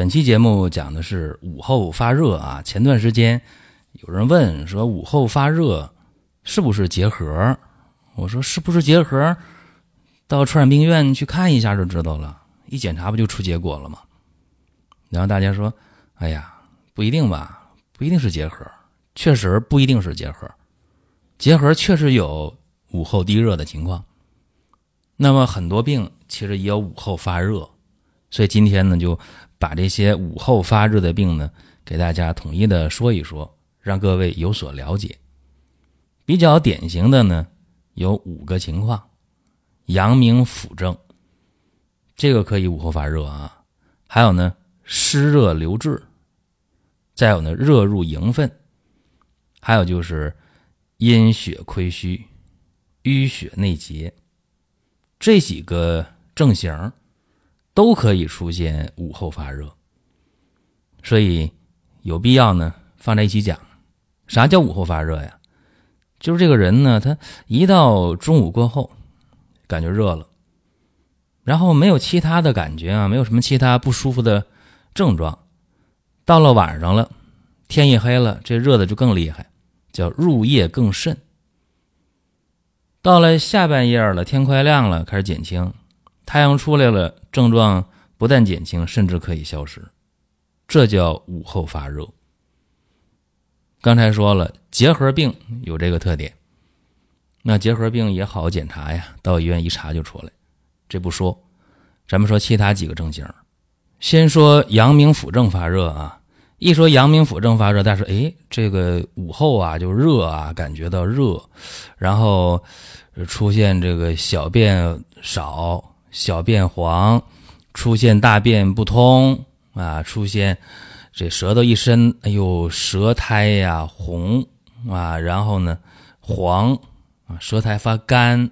本期节目讲的是午后发热啊。前段时间有人问说午后发热是不是结核？我说是不是结核？到传染病院去看一下就知道了，一检查不就出结果了吗？然后大家说：“哎呀，不一定吧，不一定是结核，确实不一定是结核。结核确实有午后低热的情况。那么很多病其实也有午后发热，所以今天呢就。”把这些午后发热的病呢，给大家统一的说一说，让各位有所了解。比较典型的呢，有五个情况：阳明腑症，这个可以午后发热啊；还有呢，湿热留滞；再有呢，热入营分；还有就是阴血亏虚、淤血内结，这几个症型。都可以出现午后发热，所以有必要呢放在一起讲。啥叫午后发热呀？就是这个人呢，他一到中午过后感觉热了，然后没有其他的感觉啊，没有什么其他不舒服的症状。到了晚上了，天一黑了，这热的就更厉害，叫入夜更甚。到了下半夜了，天快亮了，开始减轻。太阳出来了，症状不但减轻，甚至可以消失，这叫午后发热。刚才说了，结核病有这个特点，那结核病也好检查呀，到医院一查就出来。这不说，咱们说其他几个症型。先说阳明腑症发热啊，一说阳明腑症发热，但是哎，这个午后啊就热啊，感觉到热，然后出现这个小便少。小便黄，出现大便不通啊，出现这舌头一伸，哎呦，舌苔呀红啊，然后呢黄啊，舌苔发干，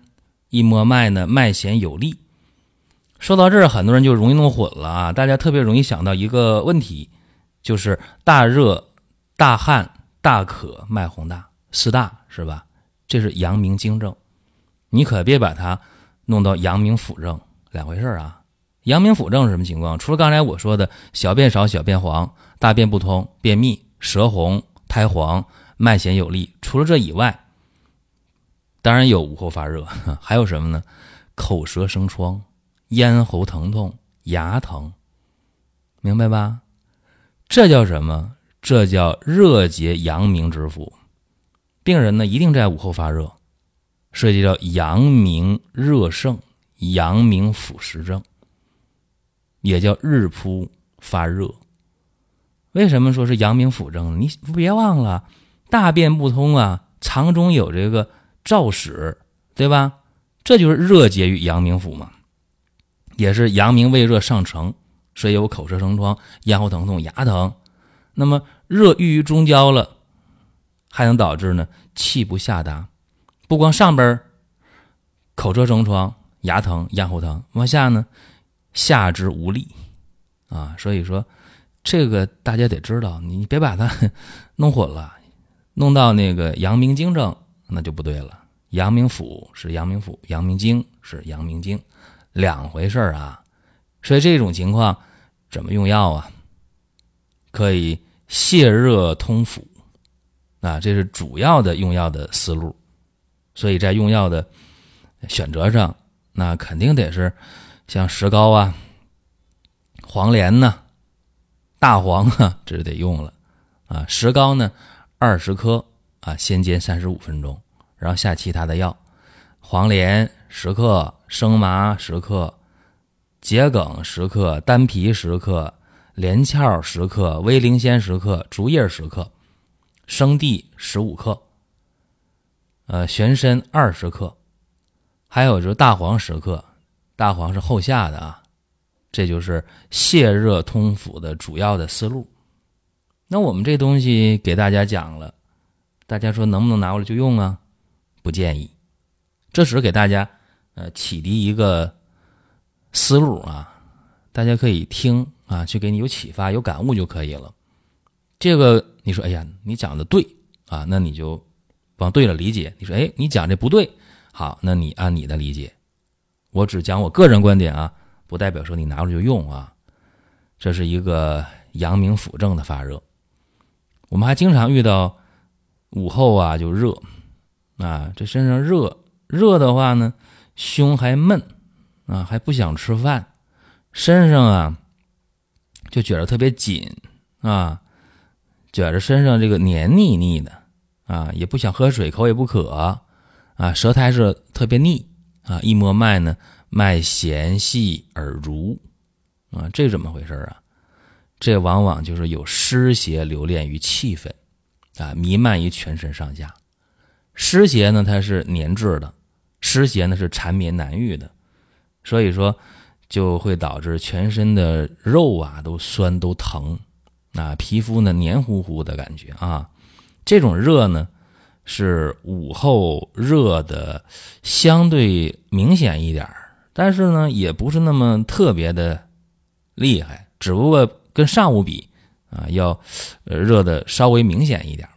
一摸脉呢脉弦有力。说到这儿，很多人就容易弄混了啊，大家特别容易想到一个问题，就是大热、大汗、大渴、脉洪大，四大是吧？这是阳明经症，你可别把它弄到阳明腑症。两回事啊，阳明腑症是什么情况？除了刚才我说的小便少、小便黄、大便不通、便秘、舌红、苔黄、脉弦有力，除了这以外，当然有午后发热，还有什么呢？口舌生疮、咽喉疼痛、牙疼，明白吧？这叫什么？这叫热结阳明之腑。病人呢，一定在午后发热，涉及到阳明热盛。阳明腑实症，也叫日扑发热。为什么说是阳明腑症呢？你别忘了，大便不通啊，肠中有这个燥屎，对吧？这就是热结于阳明腑嘛，也是阳明胃热上乘，所以有口舌生疮、咽喉疼痛、牙疼。那么热郁于中焦了，还能导致呢气不下达，不光上边口舌生疮。牙疼、咽喉疼，往下呢，下肢无力啊。所以说，这个大家得知道，你别把它 弄混了，弄到那个阳明经症那就不对了。阳明腑是阳明腑，阳明经是阳明经，两回事儿啊。所以这种情况怎么用药啊？可以泻热通腑啊，这是主要的用药的思路。所以在用药的选择上。那肯定得是像石膏啊、黄连呐、大黄啊，这是得用了啊。石膏呢，二十克啊，先煎三十五分钟，然后下其他的药，黄连十克、生麻十克、桔梗十克、丹皮十克、连翘十克、威灵仙十克、竹叶十克、生地十五克，呃，玄参二十克。还有就是大黄十克，大黄是后下的啊，这就是泻热通腑的主要的思路。那我们这东西给大家讲了，大家说能不能拿过来就用啊？不建议，这只是给大家呃启迪一个思路啊，大家可以听啊，去给你有启发、有感悟就可以了。这个你说，哎呀，你讲的对啊，那你就往对了理解。你说，哎，你讲这不对，好，那你按你的理解。我只讲我个人观点啊，不代表说你拿着就用啊。这是一个阳明腑证的发热。我们还经常遇到午后啊就热啊，这身上热热的话呢，胸还闷啊，还不想吃饭，身上啊就觉得特别紧啊，觉着身上这个黏腻腻的啊，也不想喝水，口也不渴啊，舌苔是特别腻啊，一摸脉呢，脉弦细而濡啊，这怎么回事啊？这往往就是有湿邪留恋于气分，啊，弥漫于全身上下。湿邪呢，它是粘滞的；湿邪呢，是缠绵难愈的。所以说，就会导致全身的肉啊都酸都疼，啊，皮肤呢黏糊糊的感觉啊。这种热呢，是午后热的相对明显一点但是呢，也不是那么特别的厉害，只不过。跟上午比啊，要热的稍微明显一点，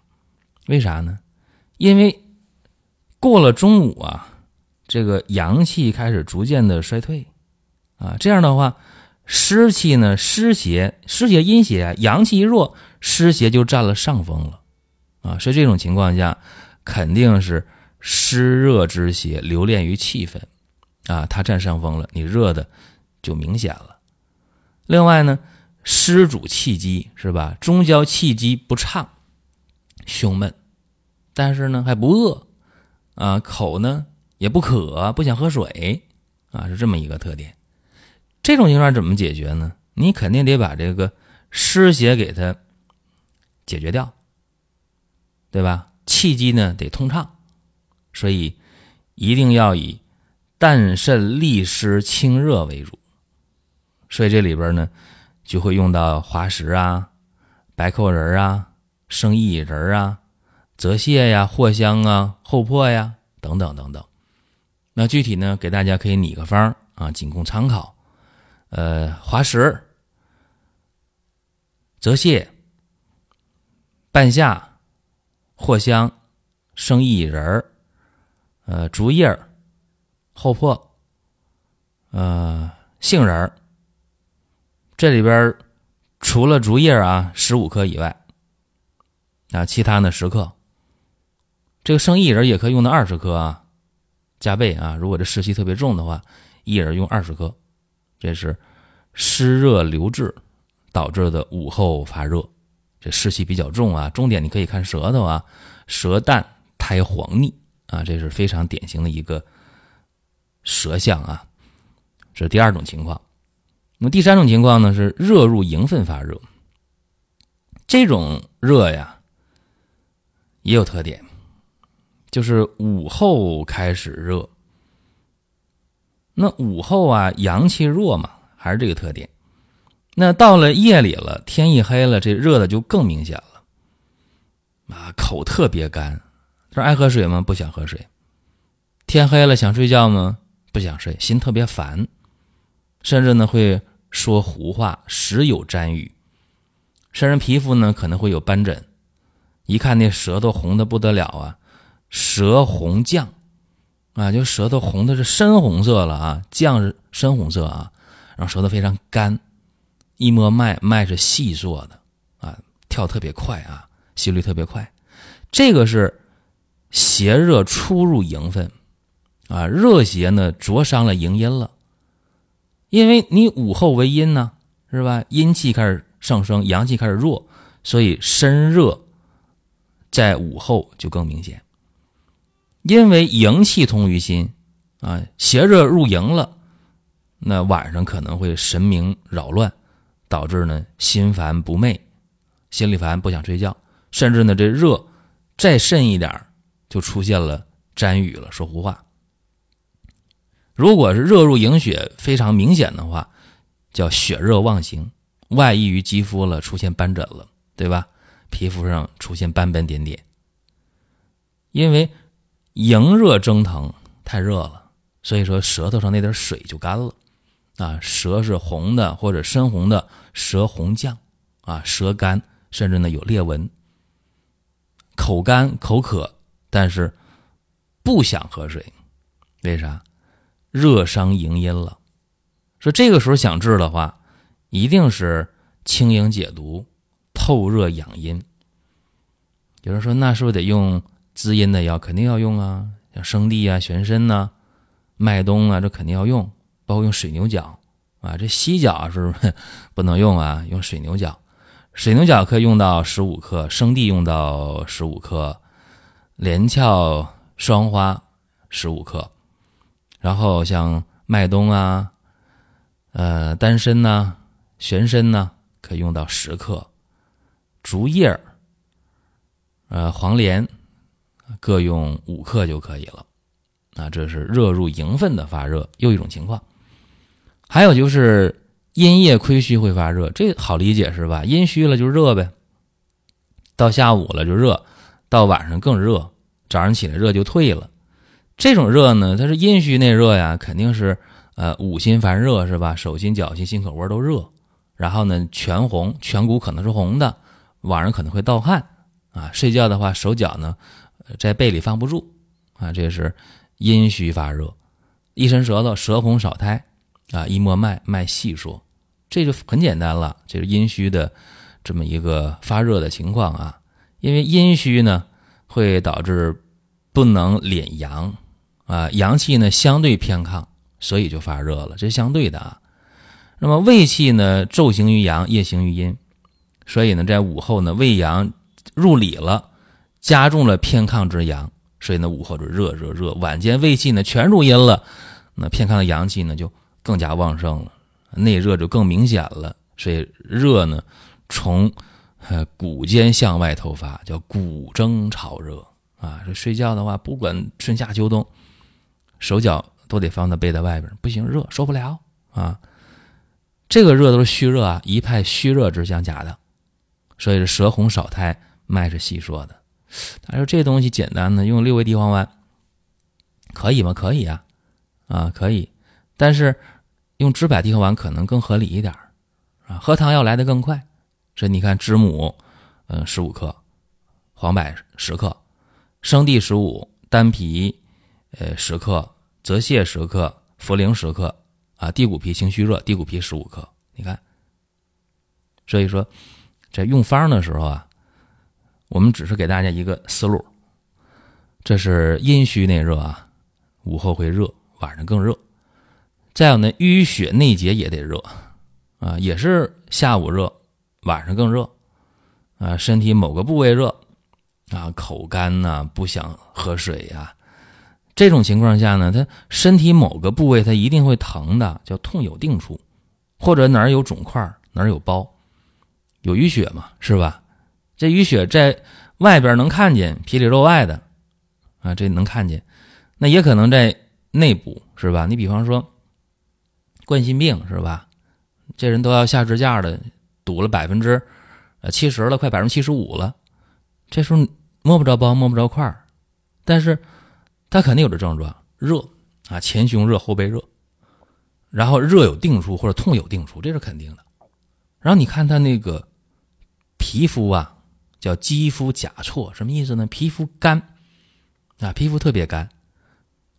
为啥呢？因为过了中午啊，这个阳气开始逐渐的衰退啊，这样的话，湿气呢，湿邪、湿邪、阴邪，阳气一弱，湿邪就占了上风了啊。所以这种情况下，肯定是湿热之邪留恋于气分啊，它占上风了，你热的就明显了。另外呢。湿主气机是吧？中焦气机不畅，胸闷，但是呢还不饿啊，口呢也不渴，不想喝水啊，是这么一个特点。这种情况怎么解决呢？你肯定得把这个湿邪给它解决掉，对吧？气机呢得通畅，所以一定要以淡渗利湿清热为主。所以这里边呢。就会用到滑石啊、白蔻仁啊、生薏仁啊、泽泻呀、藿香啊、厚朴呀等等等等。那具体呢，给大家可以拟个方啊，仅供参考。呃，滑石、泽泻、半夏、藿香、生薏仁儿呃，竹叶儿、厚朴、呃，杏仁儿这里边除了竹叶啊十五克以外，啊，其他呢十克。这个生薏仁也可以用到二十克啊，加倍啊。如果这湿气特别重的话，薏仁用二十克。这是湿热留滞导致的午后发热，这湿气比较重啊。重点你可以看舌头啊，舌淡苔黄腻啊，这是非常典型的一个舌象啊。这是第二种情况。那么第三种情况呢是热入营分发热，这种热呀也有特点，就是午后开始热。那午后啊阳气弱嘛，还是这个特点。那到了夜里了，天一黑了，这热的就更明显了。啊，口特别干，他说爱喝水吗？不想喝水。天黑了想睡觉吗？不想睡，心特别烦，甚至呢会。说胡话，时有沾雨，身上皮肤呢可能会有斑疹，一看那舌头红的不得了啊，舌红绛，啊，就舌头红的是深红色了啊，绛是深红色啊，然后舌头非常干，一摸脉，脉是细做的啊，跳特别快啊，心率特别快，这个是邪热出入营分，啊，热邪呢灼伤了营阴了。因为你午后为阴呢，是吧？阴气开始上升，阳气开始弱，所以身热在午后就更明显。因为营气通于心啊，邪热入营了，那晚上可能会神明扰乱，导致呢心烦不寐，心里烦不想睡觉，甚至呢这热再甚一点就出现了沾雨了，说胡话。如果是热入营血非常明显的话，叫血热妄行，外溢于肌肤了，出现斑疹了，对吧？皮肤上出现斑斑点点，因为迎热蒸腾太热了，所以说舌头上那点水就干了，啊，舌是红的或者深红的，舌红绛，啊，舌干，甚至呢有裂纹，口干口渴，但是不想喝水，为啥？热伤营阴了。说这个时候想治的话，一定是清营解毒。透热养阴。有人说，那是不是得用滋阴的药？肯定要用啊，像生地啊、玄参呐、麦冬啊，这肯定要用。包括用水牛角啊，这犀角是不是不能用啊，用水牛角。水牛角可以用到十五克，生地用到十五克，连翘双花十五克，然后像麦冬啊、呃丹参呢、玄参呢，可以用到十克。竹叶儿，呃，黄连各用五克就可以了。啊，这是热入营分的发热，又一种情况。还有就是阴液亏虚会发热，这好理解是吧？阴虚了就热呗。到下午了就热，到晚上更热，早上起来热就退了。这种热呢，它是阴虚内热呀，肯定是呃五心烦热是吧？手心、脚心、心口窝都热，然后呢全红，颧骨可能是红的。晚上可能会盗汗，啊，睡觉的话手脚呢在被里放不住，啊，这是阴虚发热，一伸舌头，舌红少苔，啊，一摸脉，脉细说，这就很简单了，这是阴虚的这么一个发热的情况啊。因为阴虚呢会导致不能敛阳，啊，阳气呢相对偏亢，所以就发热了，这是相对的啊。那么胃气呢昼行于阳，夜行于阴。所以呢，在午后呢，胃阳入里了，加重了偏亢之阳，所以呢，午后就热热热。晚间胃气呢全入阴了，那偏亢的阳气呢就更加旺盛了，内热就更明显了。所以热呢，从呃骨间向外透发，叫骨蒸潮热啊。这睡觉的话，不管春夏秋冬，手脚都得放在被子外边，不行，热受不了啊。这个热都是虚热啊，一派虚热之象，假的。所以是舌红少苔，脉是细说的。他说这东西简单的，用六味地黄丸可以吗？可以啊，啊可以。但是用知柏地黄丸可能更合理一点啊，喝汤要来的更快。所以你看，知母嗯十五克，黄柏十克，生地十五，丹皮呃十克，泽泻十克，茯苓十克啊，地骨皮清虚热，地骨皮十五克。你看，所以说。在用方的时候啊，我们只是给大家一个思路。这是阴虚内热啊，午后会热，晚上更热。再有呢，淤血内结也得热啊，也是下午热，晚上更热啊。身体某个部位热啊，口干呐，不想喝水呀，这种情况下呢，他身体某个部位他一定会疼的，叫痛有定处，或者哪儿有肿块，哪儿有包。有淤血嘛，是吧？这淤血在外边能看见，皮里肉外的，啊，这能看见。那也可能在内部，是吧？你比方说冠心病，是吧？这人都要下支架的，堵了百分之呃七十了，快百分之七十五了。这时候摸不着包，摸不着块儿，但是他肯定有这症状：热啊，前胸热，后背热，然后热有定处或者痛有定处，这是肯定的。然后你看他那个。皮肤啊，叫肌肤甲错，什么意思呢？皮肤干啊，皮肤特别干。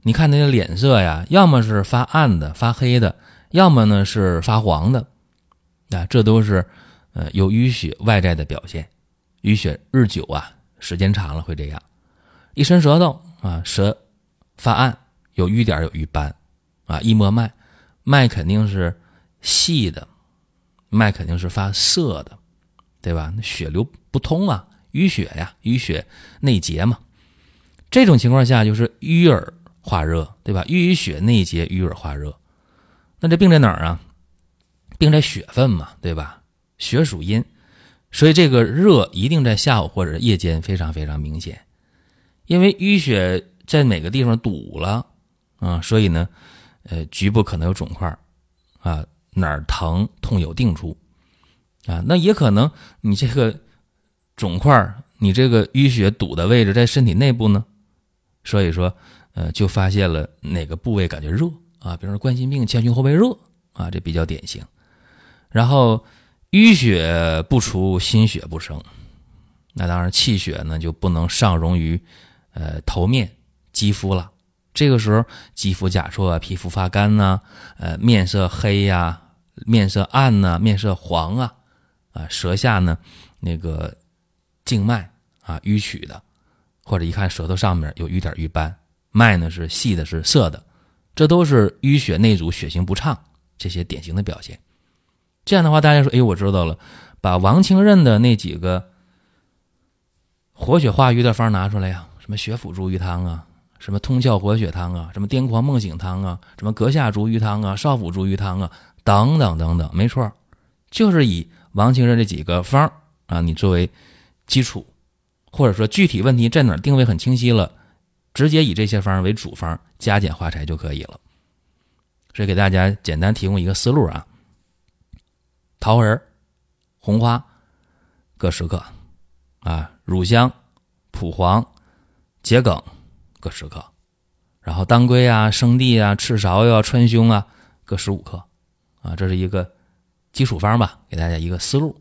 你看那个脸色呀，要么是发暗的、发黑的，要么呢是发黄的啊，这都是呃有淤血外在的表现。淤血日久啊，时间长了会这样。一伸舌头啊，舌发暗，有瘀点，有瘀斑啊。一摸脉，脉肯定是细的，脉肯定是发涩的。对吧？那血流不通啊，淤血呀，淤血内结嘛。这种情况下就是淤而化热，对吧？淤血内结，淤而化热。那这病在哪儿啊？病在血分嘛，对吧？血属阴，所以这个热一定在下午或者夜间非常非常明显。因为淤血在哪个地方堵了啊？所以呢，呃，局部可能有肿块啊，哪儿疼痛有定处啊。那也可能你这个肿块，你这个淤血堵的位置在身体内部呢，所以说呃就发现了哪个部位感觉热啊，比如说冠心病前胸后背热啊，这比较典型。然后淤血不除，心血不生，那当然气血呢就不能上溶于呃头面肌肤了。这个时候肌肤甲错啊，皮肤发干呐，呃面色黑呀，面色暗呐，面色黄啊，啊舌下呢那个静脉啊淤曲的，或者一看舌头上面有瘀点瘀斑，脉呢是细的，是涩的，这都是淤血内阻、血行不畅这些典型的表现。这样的话，大家说，哎，我知道了，把王清任的那几个活血化瘀的方拿出来呀，什么血府逐瘀汤啊，什么通窍活血汤啊，什么癫狂梦醒汤啊，什么膈下逐瘀汤啊，少府逐瘀汤啊，等等等等，没错，就是以王清任这几个方啊，你作为基础，或者说具体问题在哪定位很清晰了，直接以这些方为主方，加减化裁就可以了。所以给大家简单提供一个思路啊。桃仁、红花各十克，啊，乳香、蒲黄、桔梗各十克，然后当归啊、生地啊、赤芍药、川芎啊各十五克，啊，这是一个基础方吧，给大家一个思路。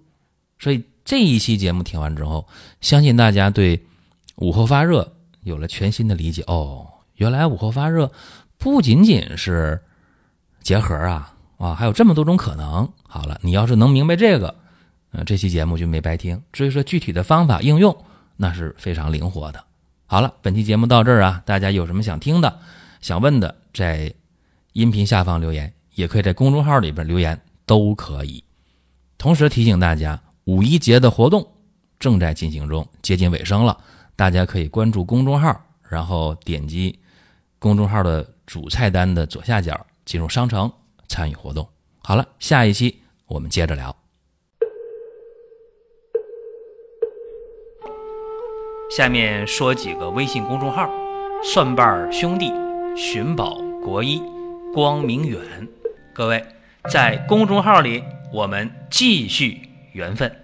所以这一期节目听完之后，相信大家对午后发热有了全新的理解。哦，原来午后发热不仅仅是结核啊。啊，还有这么多种可能。好了，你要是能明白这个，呃，这期节目就没白听。至于说具体的方法应用，那是非常灵活的。好了，本期节目到这儿啊，大家有什么想听的、想问的，在音频下方留言，也可以在公众号里边留言，都可以。同时提醒大家，五一节的活动正在进行中，接近尾声了，大家可以关注公众号，然后点击公众号的主菜单的左下角，进入商城。参与活动，好了，下一期我们接着聊。下面说几个微信公众号：蒜瓣兄弟、寻宝国医、光明远。各位在公众号里，我们继续缘分。